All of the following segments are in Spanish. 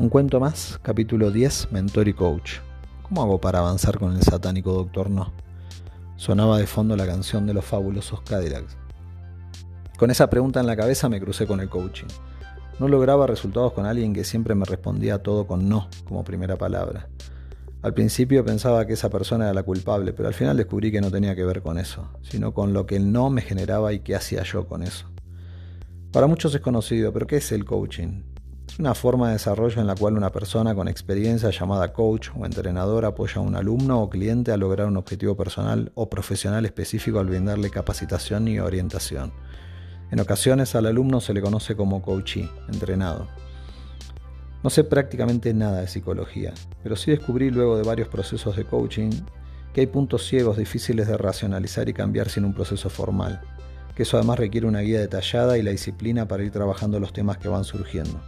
Un cuento más, capítulo 10, Mentor y Coach. ¿Cómo hago para avanzar con el satánico Doctor No? Sonaba de fondo la canción de los fabulosos Cadillacs. Con esa pregunta en la cabeza me crucé con el coaching. No lograba resultados con alguien que siempre me respondía todo con no como primera palabra. Al principio pensaba que esa persona era la culpable, pero al final descubrí que no tenía que ver con eso, sino con lo que el no me generaba y qué hacía yo con eso. Para muchos es conocido, pero ¿qué es el coaching? Una forma de desarrollo en la cual una persona con experiencia llamada coach o entrenador apoya a un alumno o cliente a lograr un objetivo personal o profesional específico al brindarle capacitación y orientación. En ocasiones al alumno se le conoce como coachee, entrenado. No sé prácticamente nada de psicología, pero sí descubrí luego de varios procesos de coaching que hay puntos ciegos difíciles de racionalizar y cambiar sin un proceso formal, que eso además requiere una guía detallada y la disciplina para ir trabajando los temas que van surgiendo.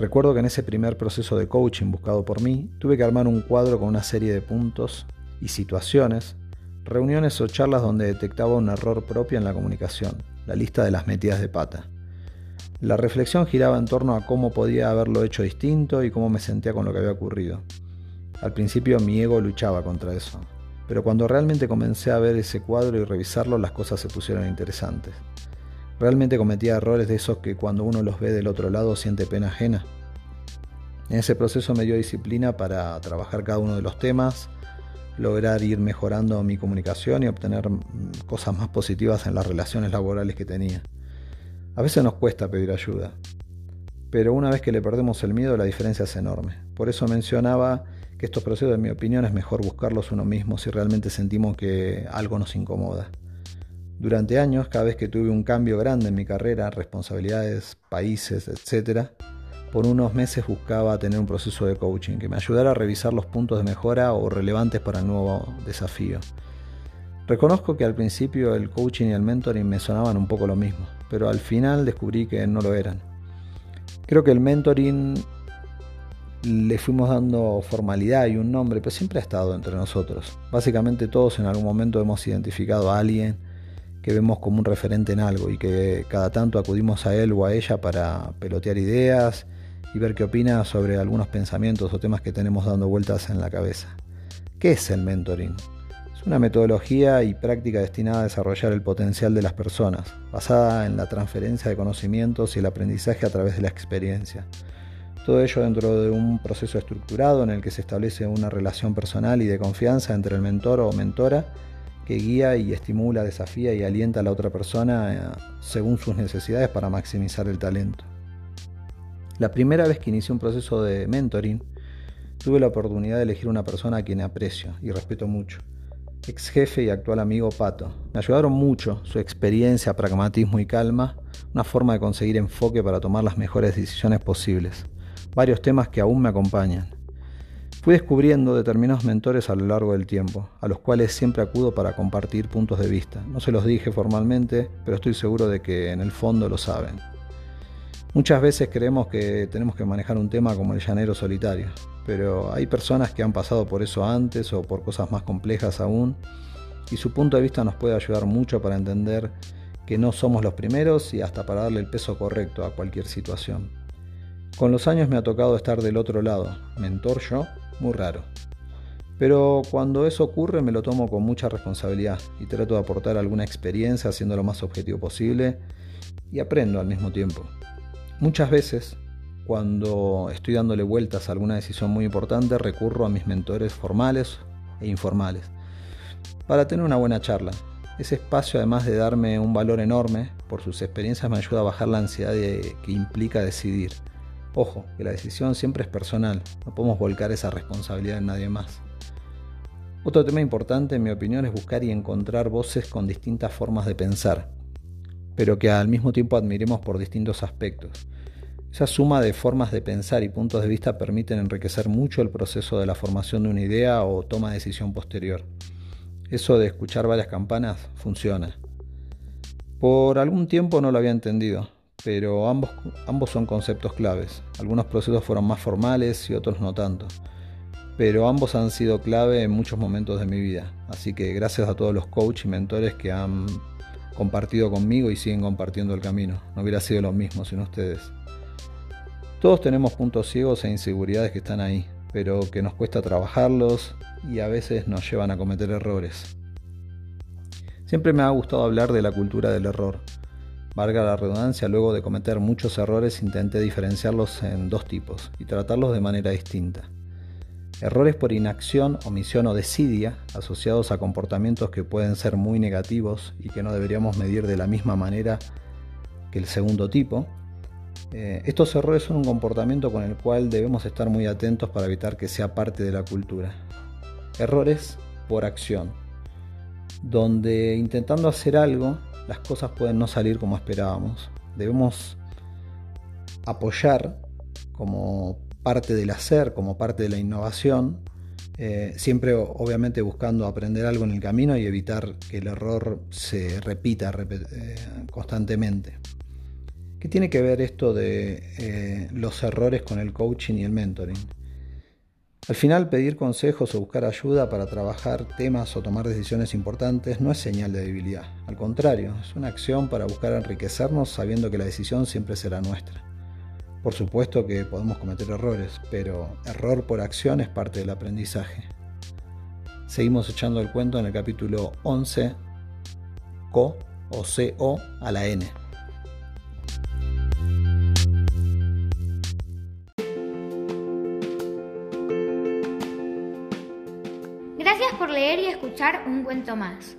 Recuerdo que en ese primer proceso de coaching buscado por mí, tuve que armar un cuadro con una serie de puntos y situaciones, reuniones o charlas donde detectaba un error propio en la comunicación, la lista de las metidas de pata. La reflexión giraba en torno a cómo podía haberlo hecho distinto y cómo me sentía con lo que había ocurrido. Al principio mi ego luchaba contra eso, pero cuando realmente comencé a ver ese cuadro y revisarlo las cosas se pusieron interesantes. Realmente cometía errores de esos que cuando uno los ve del otro lado siente pena ajena. En ese proceso me dio disciplina para trabajar cada uno de los temas, lograr ir mejorando mi comunicación y obtener mm, cosas más positivas en las relaciones laborales que tenía. A veces nos cuesta pedir ayuda, pero una vez que le perdemos el miedo la diferencia es enorme. Por eso mencionaba que estos procesos, en mi opinión, es mejor buscarlos uno mismo si realmente sentimos que algo nos incomoda. Durante años, cada vez que tuve un cambio grande en mi carrera, responsabilidades, países, etc., por unos meses buscaba tener un proceso de coaching que me ayudara a revisar los puntos de mejora o relevantes para el nuevo desafío. Reconozco que al principio el coaching y el mentoring me sonaban un poco lo mismo, pero al final descubrí que no lo eran. Creo que el mentoring le fuimos dando formalidad y un nombre, pero siempre ha estado entre nosotros. Básicamente todos en algún momento hemos identificado a alguien que vemos como un referente en algo y que cada tanto acudimos a él o a ella para pelotear ideas y ver qué opina sobre algunos pensamientos o temas que tenemos dando vueltas en la cabeza. ¿Qué es el mentoring? Es una metodología y práctica destinada a desarrollar el potencial de las personas, basada en la transferencia de conocimientos y el aprendizaje a través de la experiencia. Todo ello dentro de un proceso estructurado en el que se establece una relación personal y de confianza entre el mentor o mentora que guía y estimula, desafía y alienta a la otra persona eh, según sus necesidades para maximizar el talento. La primera vez que inicié un proceso de mentoring, tuve la oportunidad de elegir una persona a quien aprecio y respeto mucho. Ex jefe y actual amigo Pato. Me ayudaron mucho su experiencia, pragmatismo y calma, una forma de conseguir enfoque para tomar las mejores decisiones posibles. Varios temas que aún me acompañan. Fui descubriendo determinados mentores a lo largo del tiempo, a los cuales siempre acudo para compartir puntos de vista. No se los dije formalmente, pero estoy seguro de que en el fondo lo saben. Muchas veces creemos que tenemos que manejar un tema como el llanero solitario, pero hay personas que han pasado por eso antes o por cosas más complejas aún, y su punto de vista nos puede ayudar mucho para entender que no somos los primeros y hasta para darle el peso correcto a cualquier situación. Con los años me ha tocado estar del otro lado, mentor yo muy raro. Pero cuando eso ocurre me lo tomo con mucha responsabilidad y trato de aportar alguna experiencia haciendo lo más objetivo posible y aprendo al mismo tiempo. Muchas veces, cuando estoy dándole vueltas a alguna decisión muy importante, recurro a mis mentores formales e informales para tener una buena charla. Ese espacio, además de darme un valor enorme por sus experiencias, me ayuda a bajar la ansiedad que implica decidir Ojo, que la decisión siempre es personal, no podemos volcar esa responsabilidad en nadie más. Otro tema importante, en mi opinión, es buscar y encontrar voces con distintas formas de pensar, pero que al mismo tiempo admiremos por distintos aspectos. Esa suma de formas de pensar y puntos de vista permiten enriquecer mucho el proceso de la formación de una idea o toma de decisión posterior. Eso de escuchar varias campanas funciona. Por algún tiempo no lo había entendido, pero ambos, ambos son conceptos claves. Algunos procesos fueron más formales y otros no tanto, pero ambos han sido clave en muchos momentos de mi vida. Así que gracias a todos los coaches y mentores que han compartido conmigo y siguen compartiendo el camino. No hubiera sido lo mismo sin ustedes. Todos tenemos puntos ciegos e inseguridades que están ahí, pero que nos cuesta trabajarlos y a veces nos llevan a cometer errores. Siempre me ha gustado hablar de la cultura del error. Valga la redundancia, luego de cometer muchos errores intenté diferenciarlos en dos tipos y tratarlos de manera distinta. Errores por inacción, omisión o desidia, asociados a comportamientos que pueden ser muy negativos y que no deberíamos medir de la misma manera que el segundo tipo. Eh, estos errores son un comportamiento con el cual debemos estar muy atentos para evitar que sea parte de la cultura. Errores por acción, donde intentando hacer algo las cosas pueden no salir como esperábamos. Debemos apoyar como parte del hacer, como parte de la innovación, eh, siempre obviamente buscando aprender algo en el camino y evitar que el error se repita eh, constantemente. ¿Qué tiene que ver esto de eh, los errores con el coaching y el mentoring? Al final, pedir consejos o buscar ayuda para trabajar temas o tomar decisiones importantes no es señal de debilidad. Al contrario, es una acción para buscar enriquecernos sabiendo que la decisión siempre será nuestra. Por supuesto que podemos cometer errores, pero error por acción es parte del aprendizaje. Seguimos echando el cuento en el capítulo 11, CO o CO a la N. por leer y escuchar un cuento más.